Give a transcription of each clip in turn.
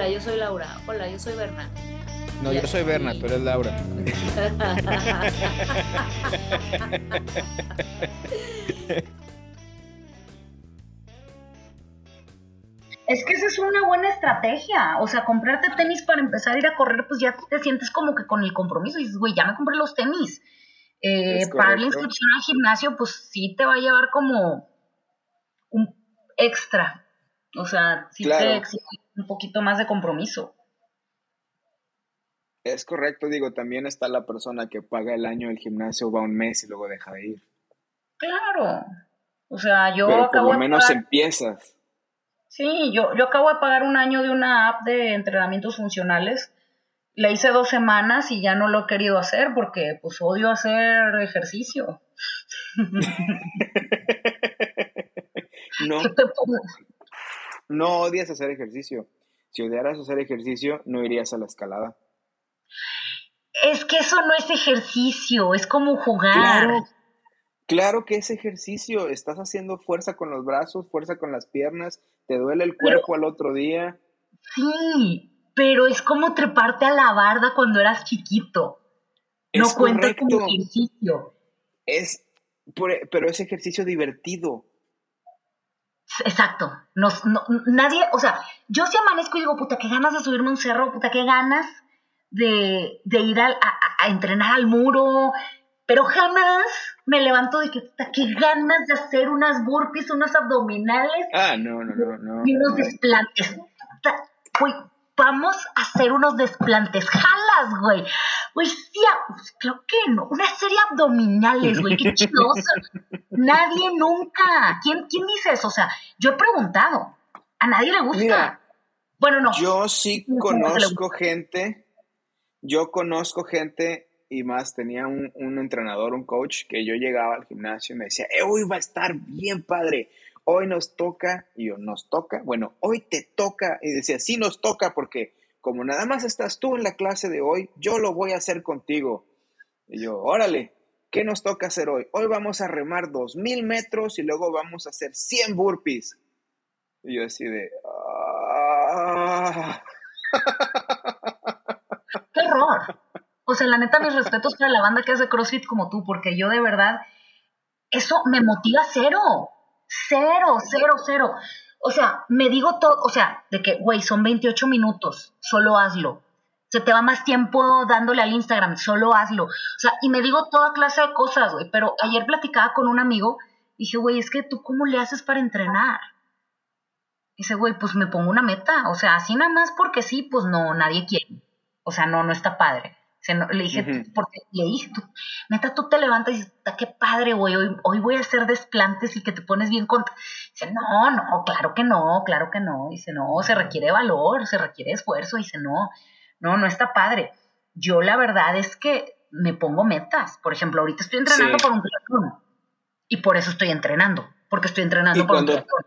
Hola, yo soy Laura. Hola, yo soy Berna. No, yo soy Berna, tú eres Laura. Es que esa es una buena estrategia. O sea, comprarte tenis para empezar a ir a correr, pues ya te sientes como que con el compromiso. Y dices, güey, ya me compré los tenis. Eh, para la inscripción al gimnasio, pues sí te va a llevar como un extra. O sea, sí te exige un poquito más de compromiso. Es correcto, digo, también está la persona que paga el año del gimnasio, va un mes y luego deja de ir. Claro. O sea, yo Pero por lo menos empiezas. Sí, yo, yo acabo de pagar un año de una app de entrenamientos funcionales. La hice dos semanas y ya no lo he querido hacer porque pues odio hacer ejercicio. no. No odias hacer ejercicio. Si odiaras hacer ejercicio, no irías a la escalada. Es que eso no es ejercicio, es como jugar. Claro, claro que es ejercicio. Estás haciendo fuerza con los brazos, fuerza con las piernas, te duele el cuerpo al otro día. Sí, pero es como treparte a la barda cuando eras chiquito. No cuenta como ejercicio. Es, pero es ejercicio divertido. Exacto. No, nadie, o sea, yo si amanezco y digo, puta, qué ganas de subirme un cerro, puta, qué ganas de, ir a, entrenar al muro, pero jamás me levanto de que, puta, qué ganas de hacer unas burpees, unos abdominales. Ah, no, no, no, no. Y unos desplantes. vamos a hacer unos desplantes. Jalas, güey. Güey, sí, pues, creo que no. Una serie abdominales, güey. Qué chidosa. Nadie nunca. ¿Quién, ¿Quién dice eso? O sea, yo he preguntado. A nadie le gusta. bueno, no. Yo sí conozco gente. Yo conozco gente y más tenía un, un, entrenador, un coach, que yo llegaba al gimnasio y me decía, eh, hoy va a estar bien padre, hoy nos toca, y yo, nos toca, bueno, hoy te toca, y decía, sí nos toca porque como nada más estás tú en la clase de hoy, yo lo voy a hacer contigo. Y yo, órale, ¿qué nos toca hacer hoy? Hoy vamos a remar dos mil metros y luego vamos a hacer 100 burpees. Y yo así de... Ah". ¡Qué horror! O sea, la neta, mis respetos para la banda que hace CrossFit como tú, porque yo de verdad, eso me motiva cero. Cero, cero, cero. O sea, me digo todo, o sea, de que, güey, son 28 minutos, solo hazlo. Se te va más tiempo dándole al Instagram, solo hazlo. O sea, y me digo toda clase de cosas, güey. Pero ayer platicaba con un amigo, dije, güey, es que tú, ¿cómo le haces para entrenar? Dice, güey, pues me pongo una meta. O sea, así nada más porque sí, pues no, nadie quiere. O sea, no, no está padre le dije, porque le dije, tú, neta, tú te levantas y dices, qué padre, güey, hoy, hoy voy a hacer desplantes y que te pones bien contra. Dice, no, no, claro que no, claro que no. Dice, no, se requiere valor, se requiere esfuerzo. Dice, no, no, no está padre. Yo la verdad es que me pongo metas. Por ejemplo, ahorita estoy entrenando por un triatlón y por eso estoy entrenando, porque estoy entrenando por un triatlón.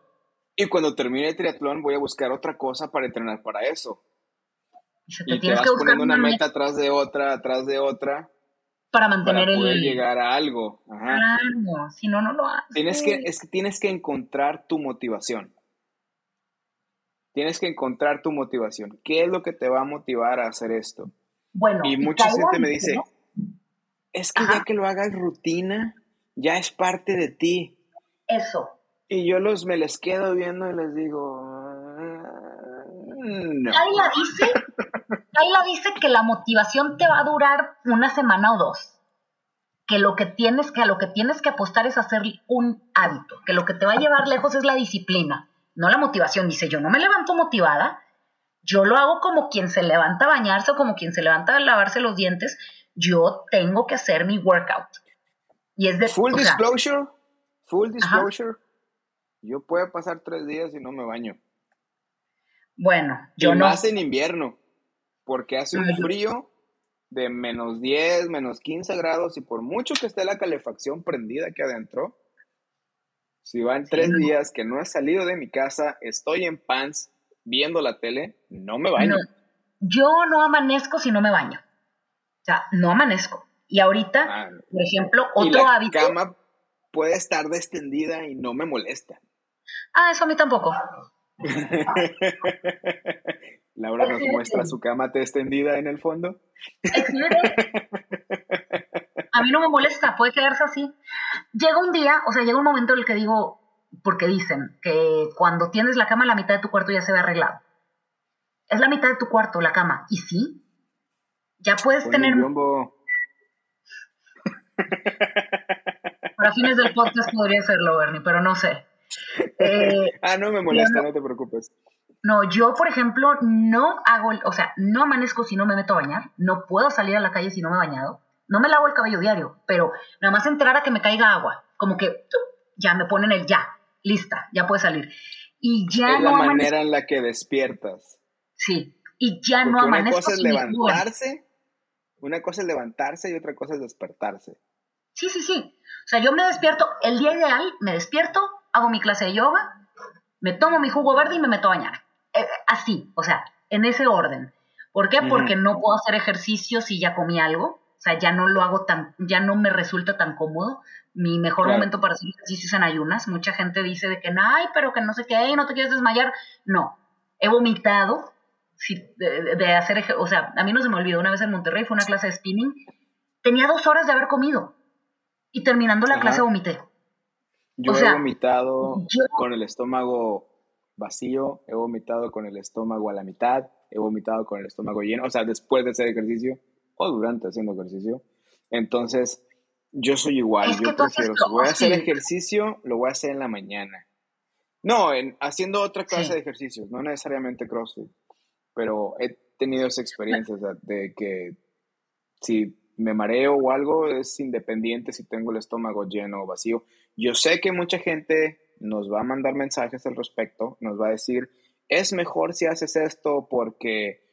Y cuando termine el triatlón voy a buscar otra cosa para entrenar para eso. Y, te, vas poniendo una meta atrás de otra, atrás de otra. Para mantener para poder llegar a algo. Claro, si no, no lo haces. Tienes que, es que tienes que encontrar tu motivación. Tienes que encontrar tu motivación. ¿Qué es lo que te va a motivar a hacer esto? Bueno, y mucha gente me dice, es que ya que lo hagas rutina, ya es parte de ti. Eso. Y yo los me les quedo viendo y les digo, no. Kaila dice, dice que la motivación te va a durar una semana o dos. Que lo que tienes que a lo que tienes que apostar es hacer un hábito, que lo que te va a llevar lejos es la disciplina, no la motivación. Dice, yo no me levanto motivada, yo lo hago como quien se levanta a bañarse o como quien se levanta a lavarse los dientes, yo tengo que hacer mi workout. Y es de full disclosure, full disclosure. Yo puedo pasar tres días y no me baño. Bueno, yo y no. Más en invierno, porque hace un frío de menos 10, menos 15 grados y por mucho que esté la calefacción prendida aquí adentro, si van tres días que no he salido de mi casa, estoy en pants viendo la tele, no me baño. yo no amanezco si no me baño. O sea, no amanezco. Y ahorita, ah, por ejemplo, otro y la hábito. cama puede estar descendida y no me molesta. Ah, eso a mí tampoco. Laura nos muestra su cama extendida en el fondo. A mí no me molesta, puede quedarse así. Llega un día, o sea, llega un momento en el que digo, porque dicen que cuando tienes la cama, la mitad de tu cuarto ya se ve arreglado. Es la mitad de tu cuarto, la cama. Y sí, ya puedes tener... Para fines del podcast podría serlo, Bernie, pero no sé. Eh, ah, no me molesta, no te preocupes. No, yo, por ejemplo, no hago, o sea, no amanezco si no me meto a bañar, no puedo salir a la calle si no me he bañado, no me lavo el cabello diario, pero nada más entrar a que me caiga agua, como que ya me ponen el ya, lista, ya puede salir. Y ya es la manera en la que despiertas. Sí, y ya no amanezco. Una cosa es levantarse, una cosa es levantarse y otra cosa es despertarse. Sí, sí, sí. O sea, yo me despierto, el día ideal, me despierto, hago mi clase de yoga, me tomo mi jugo verde y me meto a bañar. Eh, así, o sea, en ese orden. ¿Por qué? Porque no puedo hacer ejercicio si ya comí algo. O sea, ya no lo hago tan, ya no me resulta tan cómodo. Mi mejor momento para hacer ejercicio es en ayunas. Mucha gente dice de que, ay, pero que no sé qué, no te quieres desmayar. No, he vomitado de, hacer, o sea, a mí no se me olvidó, una vez en Monterrey fue una clase de spinning, tenía dos horas de haber comido y terminando la clase vomité. Yo he vomitado con el estómago vacío, he vomitado con el estómago a la mitad, he vomitado con el estómago lleno, o sea, después de hacer ejercicio o durante haciendo ejercicio. Entonces, yo soy igual, yo prefiero, si voy a hacer ejercicio, lo voy a hacer en la mañana. No, en, haciendo otra clase de ejercicios, no necesariamente CrossFit, pero he tenido esa experiencia de que si me mareo o algo es independiente si tengo el estómago lleno o vacío. Yo sé que mucha gente nos va a mandar mensajes al respecto, nos va a decir, es mejor si haces esto porque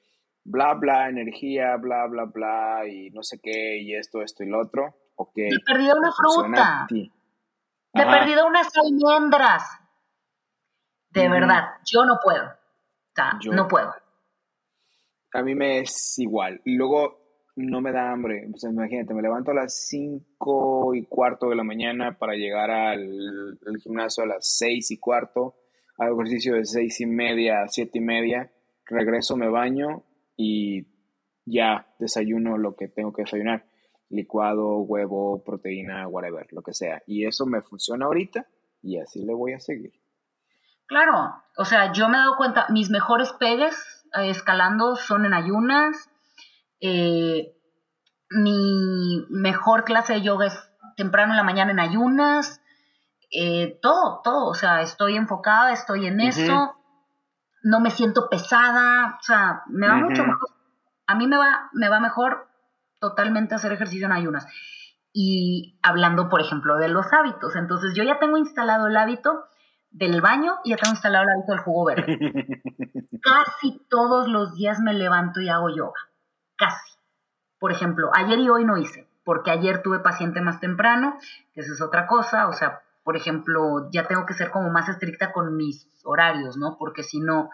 bla, bla, energía, bla, bla, bla, y no sé qué, y esto, esto y lo otro. Okay, Te he perdido una fruta. Te he perdido unas almendras. De verdad, yo no puedo. O sea, no puedo. A mí me es igual. Y luego no me da hambre. Pues imagínate, me levanto a las 5 y cuarto de la mañana para llegar al, gimnasio a las 6 y cuarto. Hago ejercicio de 6 y media a 7 y media. Regreso, me baño y ya desayuno lo que tengo que desayunar. Licuado, huevo, proteína, whatever, lo que sea. Y eso me funciona ahorita y así le voy a seguir. Claro, o sea, yo me he dado cuenta, mis mejores pegues eh, escalando son en ayunas, eh, mi mejor clase de yoga es temprano en la mañana en ayunas. Eh, todo, todo. O sea, estoy enfocada, estoy en eso. No me siento pesada. O sea, me va mucho mejor. A mí me va, me va mejor totalmente hacer ejercicio en ayunas. Y hablando, por ejemplo, de los hábitos. Entonces, yo ya tengo instalado el hábito del baño y ya tengo instalado el hábito del jugo verde. Casi todos los días me levanto y hago yoga casi. Por ejemplo, ayer y hoy no hice, porque ayer tuve paciente más temprano, que eso es otra cosa, o sea, por ejemplo, ya tengo que ser como más estricta con mis horarios, ¿no? Porque si no,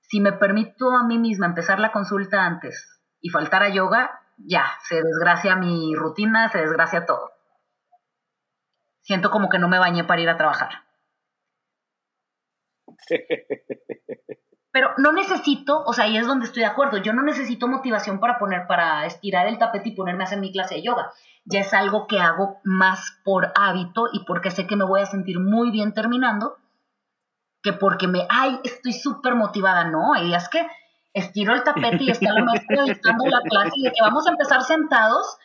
si me permito a mí misma empezar la consulta antes y faltar a yoga, ya, se desgracia mi rutina, se desgracia todo. Siento como que no me bañé para ir a trabajar. Pero no necesito, o sea, ahí es donde estoy de acuerdo, yo no necesito motivación para poner, para estirar el tapete y ponerme a hacer mi clase de yoga. Ya es algo que hago más por hábito y porque sé que me voy a sentir muy bien terminando, que porque me, ay, estoy súper motivada. No, hay días que estiro el tapete y está la maestra dictando la clase y de que vamos a empezar sentados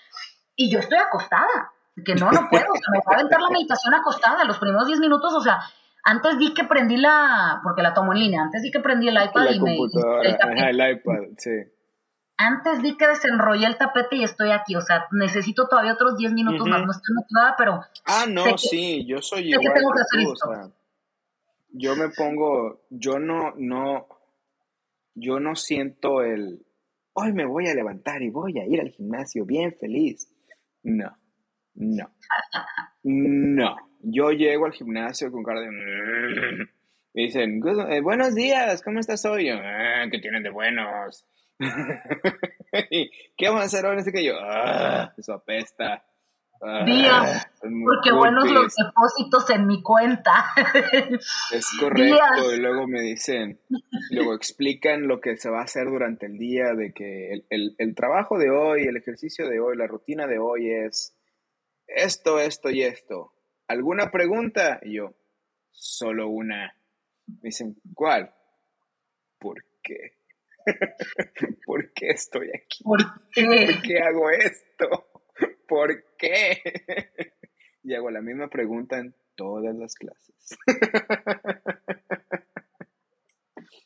y yo estoy acostada. Que no, no puedo, o sea, me va a aventar la meditación acostada. Los primeros 10 minutos, o sea, antes di que prendí la, porque la tomo en línea, antes di que prendí el iPad y me... El, el iPad, sí. Antes di que desenrollé el tapete y estoy aquí, o sea, necesito todavía otros 10 minutos más, no estoy motivada, pero... Ah, no, sí, yo soy igual que, tú, o sea, yo me pongo, yo no, no, yo no siento el, hoy me voy a levantar y voy a ir al gimnasio bien feliz. No, no, no yo llego al gimnasio con cara de... Me dicen, eh, buenos días, ¿cómo estás hoy? Ah, ¿Qué tienen de buenos? ¿Qué vamos a hacer hoy? que yo, ah, eso apesta. Días, porque buenos los depósitos en mi cuenta. Es correcto, y luego me dicen, luego explican lo que se va a hacer durante el día, de que el, el trabajo de hoy, el ejercicio de hoy, la rutina de hoy es esto, esto y esto. ¿Alguna pregunta? Y yo, solo una. Me dicen, ¿cuál? ¿Por qué? ¿Por qué estoy aquí? ¿Por qué? ¿Por qué hago esto? ¿Por qué? Y hago la misma pregunta en todas las clases.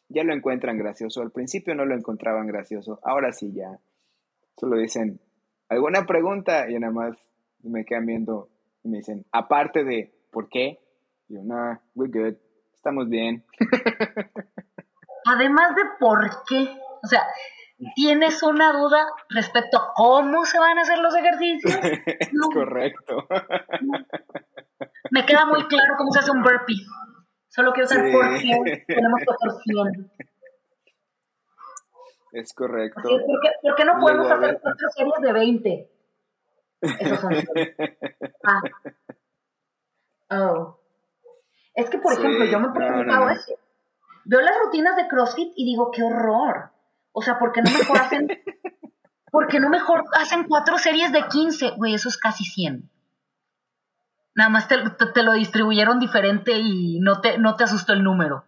Ya lo encuentran gracioso. Al principio no lo encontraban gracioso. Ahora sí ya. Solo dicen, ¿alguna pregunta? Y nada más me quedan viendo y me dicen, aparte de, ¿por qué? Y yo, no, we're good. Estamos bien. Además de por qué. O sea, ¿Tienes una duda respecto a cómo se van a hacer los ejercicios? es correcto. Me queda muy claro cómo se hace un burpee. Solo quiero saber por qué tenemos proporción. Es correcto. ¿por, qué, no podemos hacer cuatro series de 20? Esos son. ah. Oh. Es que, por ejemplo, yo me he preguntado eso. Veo las rutinas de CrossFit y digo, qué horror. O sea, ¿por qué no mejor hacen, ¿por no mejor hacen cuatro series de 15? Güey, eso es casi 100. Nada más te, lo distribuyeron diferente y no te, no te asustó el número.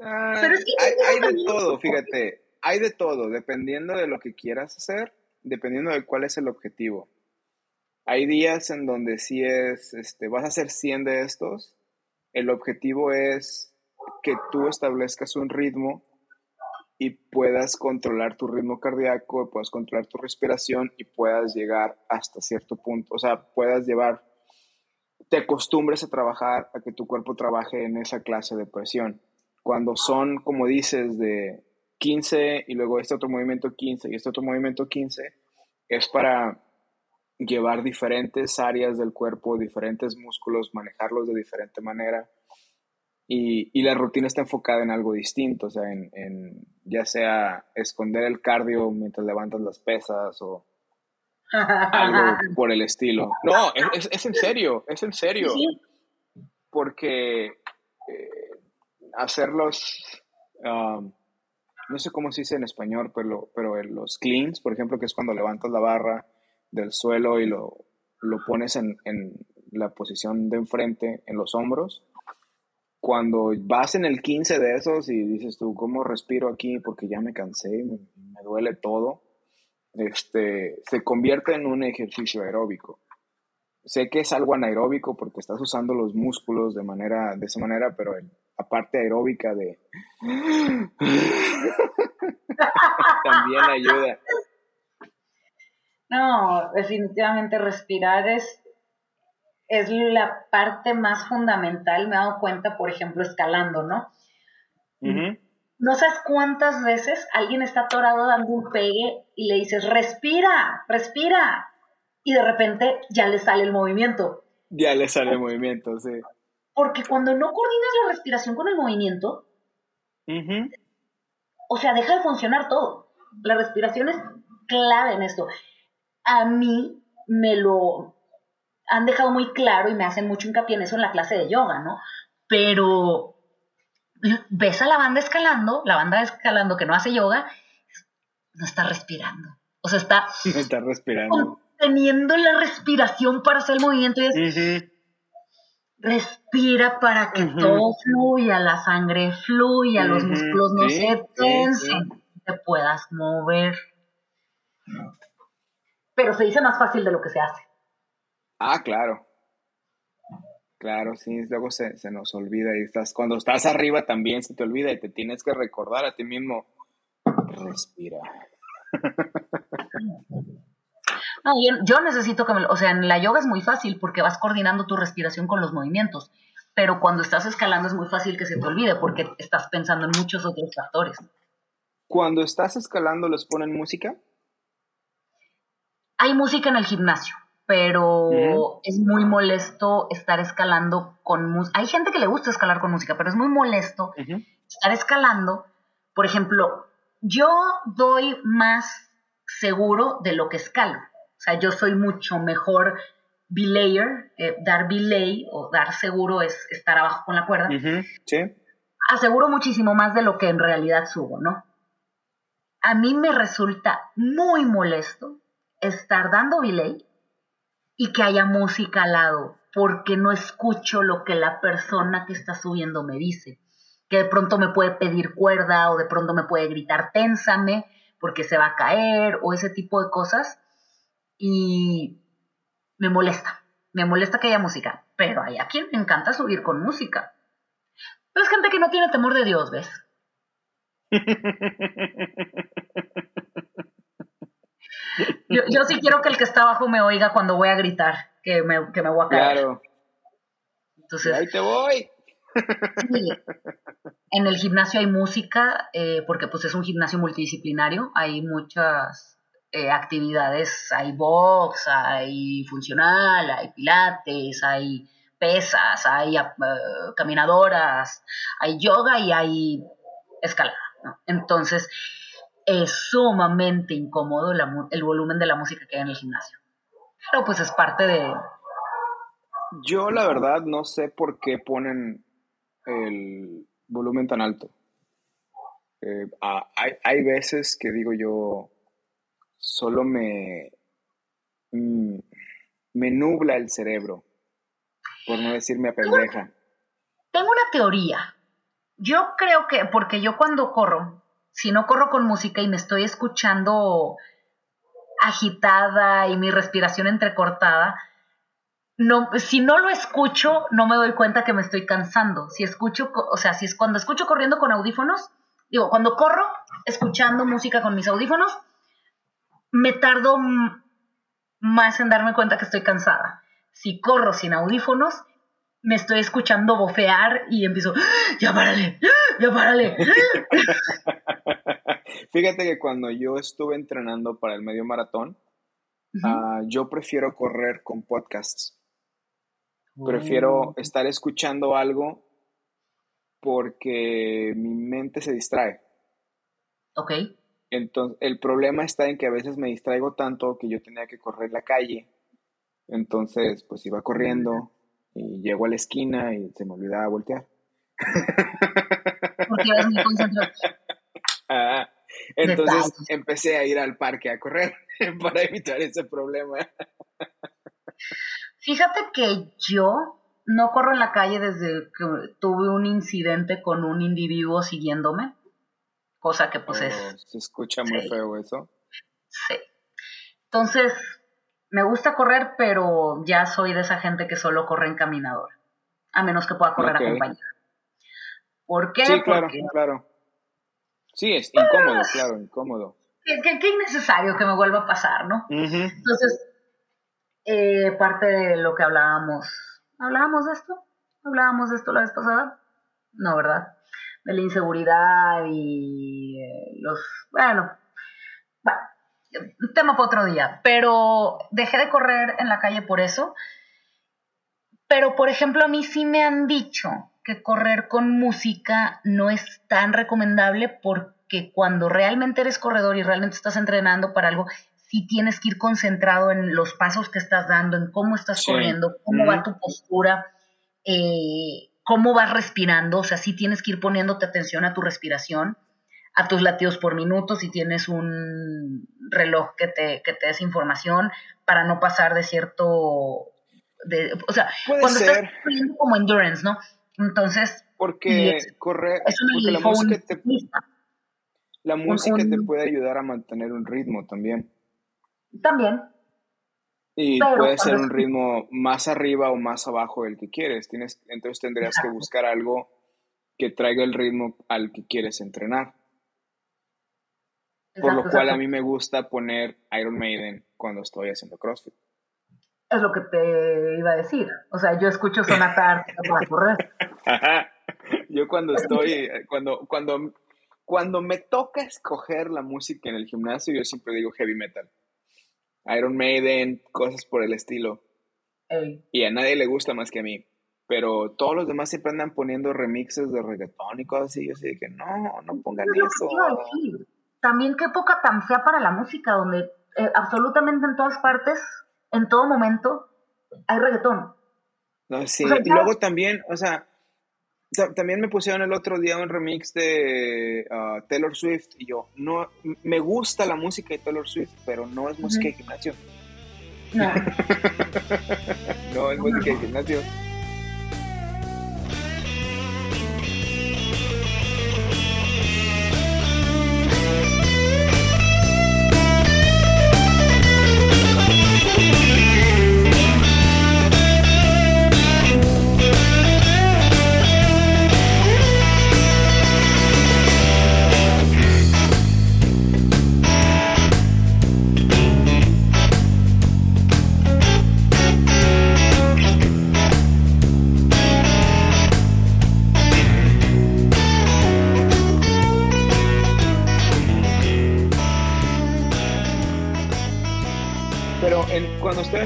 Ah, Pero es que hay, hay de todo, fíjate. Hay de todo, dependiendo de lo que quieras hacer, dependiendo de cuál es el objetivo. Hay días en donde si es, este, vas a hacer 100 de estos, el objetivo es que tú establezcas un ritmo y puedas controlar tu ritmo cardíaco, puedas controlar tu respiración y puedas llegar hasta cierto punto, o sea, puedas llevar, te acostumbres a trabajar, a que tu cuerpo trabaje en esa clase de presión. Cuando son, como dices, de 15 y luego este otro movimiento 15 y este otro movimiento 15, es para llevar diferentes áreas del cuerpo, diferentes músculos, manejarlos de diferente manera y, la rutina está enfocada en algo distinto, o sea, en, ya sea esconder el cardio mientras levantas las pesas o algo por el estilo. No, es, en serio, es en serio. Porque eh, hacerlos, um, no sé cómo se dice en español, pero, pero los cleans, por ejemplo, que es cuando levantas la barra del suelo y lo, lo pones en, en la posición de enfrente, en los hombros cuando vas en el 15 de esos y dices tú, ¿cómo respiro aquí? Porque ya me cansé, me, duele todo, este, se convierte en un ejercicio aeróbico. Sé que es algo anaeróbico porque estás usando los músculos de, manera, de esa manera, pero el, aparte aeróbica de... también ayuda. No, definitivamente respirar es es la parte más fundamental, me he dado cuenta, por ejemplo, escalando, ¿no? No sabes cuántas veces alguien está atorado dando un pegue y le dices, respira, respira. Y de repente ya le sale el movimiento. Ya le sale el movimiento, sí. Porque cuando no coordinas la respiración con el movimiento, o sea, deja de funcionar todo. La respiración es clave en esto. A mí me lo, han dejado muy claro y me hacen mucho hincapié en eso en la clase de yoga, ¿no? Pero ves a la banda escalando, la banda escalando que no hace yoga, no está respirando. O sea, está, está respirando. Teniendo la respiración para hacer el movimiento y es, respira para que todo fluya, la sangre fluya, los músculos no se tensen, te puedas mover. Pero se dice más fácil de lo que se hace. Ah, claro. Claro, sí, luego se, nos olvida y estás, cuando estás arriba también se te olvida y te tienes que recordar a ti mismo, respira. No, yo, necesito que me, o sea, en la yoga es muy fácil porque vas coordinando tu respiración con los movimientos, pero cuando estás escalando es muy fácil que se te olvide porque estás pensando en muchos otros factores. Cuando estás escalando, ¿les ponen música? Hay música en el gimnasio pero es muy molesto estar escalando con música. Hay gente que le gusta escalar con música, pero es muy molesto estar escalando. Por ejemplo, yo doy más seguro de lo que escalo. Sea, yo soy mucho mejor belayer, eh, dar belay o dar seguro es estar abajo con la cuerda. Sí. Aseguro muchísimo más de lo que en realidad subo, ¿no? A mí me resulta muy molesto estar dando belay y que haya música al lado, porque no escucho lo que la persona que está subiendo me dice. Que de pronto me puede pedir cuerda o de pronto me puede gritar ténsame porque se va a caer o ese tipo de cosas. Y me molesta, me molesta que haya música, pero hay a quien me encanta subir con música. Pero es gente que no tiene temor de Dios, ¿ves? Yo, sí quiero que el que está abajo me oiga cuando voy a gritar, que me, que me voy a caer. Claro. Entonces, ahí te voy. En el gimnasio hay música, eh, porque pues es un gimnasio multidisciplinario, hay muchas eh, actividades, hay box, hay funcional, hay pilates, hay pesas, hay eh, caminadoras, hay yoga y hay escalada. Entonces, es sumamente incómodo el volumen de la música que hay en el gimnasio. Pero pues es parte de... Yo la verdad no sé por qué ponen el volumen tan alto. Eh, hay, hay, veces que digo yo, solo me, mm, me nubla el cerebro, por no decirme pendeja. Tengo una teoría. Yo creo que, porque yo cuando corro, si no corro con música y me estoy escuchando agitada y mi respiración entrecortada, no, si no lo escucho, no me doy cuenta que me estoy cansando. Si escucho, o sea, si es cuando escucho corriendo con audífonos, digo, cuando corro escuchando música con mis audífonos, me tardo más en darme cuenta que estoy cansada. Si corro sin audífonos, me estoy escuchando bofear y empiezo, ¡Ah! ya párale, ¡Ah! ya párale. Fíjate que cuando yo estuve entrenando para el medio maratón, ah, yo prefiero correr con podcasts. Prefiero oh. estar escuchando algo porque mi mente se distrae. Ok. Entonces, el problema está en que a veces me distraigo tanto que yo tenía que correr la calle. Entonces, pues iba corriendo y llego a la esquina y se me olvidaba voltear. Porque ibas muy concentrado. Ah, entonces empecé a ir al parque a correr para evitar ese problema. Fíjate que yo no corro en la calle desde que tuve un incidente con un individuo siguiéndome, cosa que pues es... Se escucha muy feo eso. Sí. Entonces, me gusta correr, pero ya soy de esa gente que solo corre en caminador, a menos que pueda correr acompañada. ¿Por qué? Sí, claro, claro. Sí, es incómodo, claro, incómodo. Qué, innecesario que me vuelva a pasar, ¿no? Entonces, eh, parte de lo que hablábamos, ¿hablábamos de esto? ¿Hablábamos de esto la vez pasada? No, ¿verdad? De la inseguridad y eh, los, bueno, bueno, tema para otro día, pero dejé de correr en la calle por eso. Pero, por ejemplo, a mí sí me han dicho que correr con música no es tan recomendable porque cuando realmente eres corredor y realmente estás entrenando para algo, sí tienes que ir concentrado en los pasos que estás dando, en cómo estás corriendo, cómo va tu postura, eh, cómo vas respirando, o sea, sí tienes que ir poniéndote atención a tu respiración, a tus latidos por minuto, si tienes un reloj que te, que te des información para no pasar de cierto... De, o sea, cuando estás corriendo como endurance, ¿no? Entonces. Porque porque la música te. La música te puede ayudar a mantener un ritmo también. También. Y puede ser un ritmo más arriba o más abajo del que quieres. Tienes, entonces tendrías que buscar algo que traiga el ritmo al que quieres entrenar. Por lo cual a mí me gusta poner Iron Maiden cuando estoy haciendo CrossFit es lo que te iba a decir. O sea, yo escucho sonatar para correr. Yo cuando estoy, cuando, cuando, cuando me toca escoger la música en el gimnasio, yo siempre digo heavy metal. Iron Maiden, cosas por el estilo. Y a nadie le gusta más que a mí. Pero todos los demás siempre andan poniendo remixes de reggaetón y cosas así. Yo sé que no, no pongan eso. También qué poca tan fea para la música, donde eh, absolutamente en todas partes, en todo momento, hay reggaetón. No, sí, y luego también, o sea, también me pusieron el otro día un remix de uh, Taylor Swift y yo, no, me gusta la música de Taylor Swift, pero no es música de gimnasio. No. no es música de gimnasio.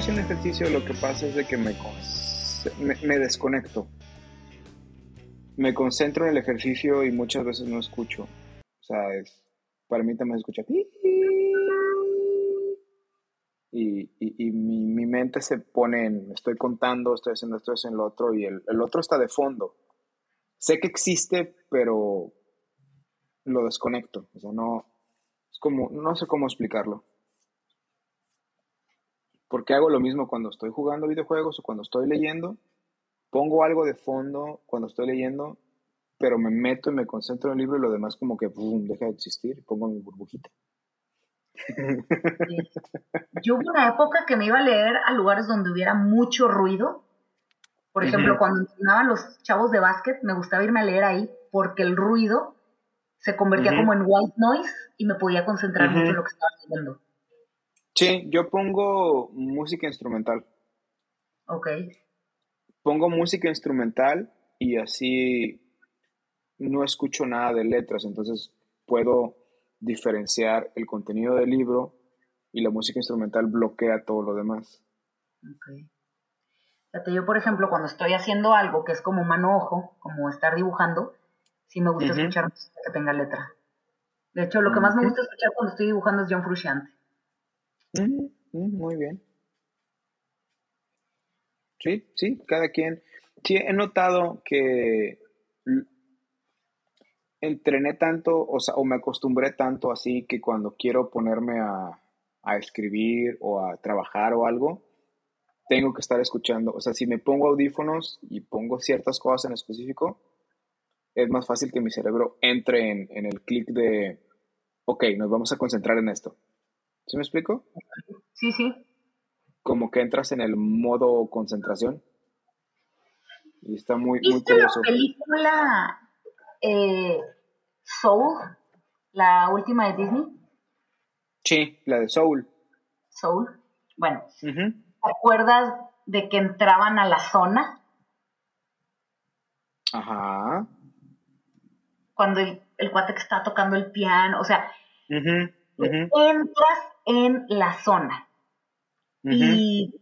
Estoy haciendo ejercicio lo que pasa es de que me, me, desconecto. Me concentro en el ejercicio y muchas veces no escucho. O sea, es, para mí también escucha. Y, y, mi, mente se pone en, estoy contando, estoy haciendo esto, estoy haciendo lo otro, y el, el otro está de fondo. Sé que existe, pero lo desconecto. O sea, no, es como, no sé cómo explicarlo porque hago lo mismo cuando estoy jugando videojuegos o cuando estoy leyendo. Pongo algo de fondo cuando estoy leyendo, pero me meto y me concentro en el libro y lo demás como que deja de existir y pongo mi burbujita. Yo hubo una época que me iba a leer a lugares donde hubiera mucho ruido. Por ejemplo, cuando entrenaban los chavos de básquet, me gustaba irme a leer ahí porque el ruido se convertía como en white noise y me podía concentrar mucho en lo que estaba leyendo. Sí, yo pongo música instrumental. Ok. Pongo música instrumental y así no escucho nada de letras, entonces puedo diferenciar el contenido del libro y la música instrumental bloquea todo lo demás. Ok. Fíjate, yo, por ejemplo, cuando estoy haciendo algo que es como mano-ojo, como estar dibujando, sí me gusta escuchar música que tenga letra. De hecho, lo que más me gusta escuchar cuando estoy dibujando es John Frusciante. Muy bien. Sí, sí, cada quien. Sí, he notado que entrené tanto, o o me acostumbré tanto así que cuando quiero ponerme a, a escribir o a trabajar o algo, tengo que estar escuchando. O sea, si me pongo audífonos y pongo ciertas cosas en específico, es más fácil que mi cerebro entre en, en el clic de, ok, nos vamos a concentrar en esto. ¿Sí me explico? Sí, sí. Como que entras en el modo concentración. Y está muy, muy curioso. la película eh, Soul, la última de Disney? Sí, la de Soul. Soul. Bueno, ¿te acuerdas de que entraban a la zona? Ajá. Cuando el, el cuate que está tocando el piano, o sea, entras en la zona. Y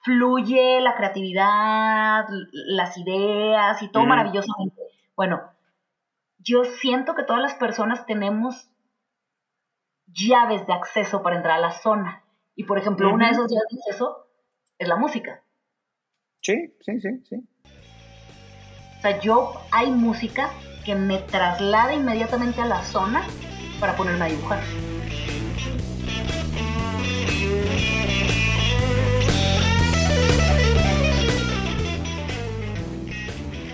fluye la creatividad, las ideas y todo maravillosamente. Bueno, yo siento que todas las personas tenemos llaves de acceso para entrar a la zona. Y por ejemplo, una de esas llaves de acceso es la música. Sí, sí, sí, sí. O sea, yo hay música que me traslada inmediatamente a la zona para ponerme a dibujar.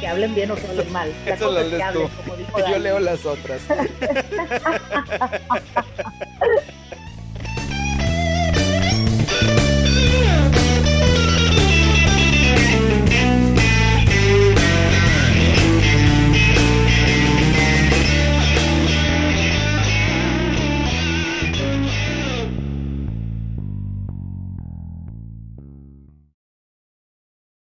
Que hablen bien o que hablen mal. La Eso lo lees tú. Yo leo las otras.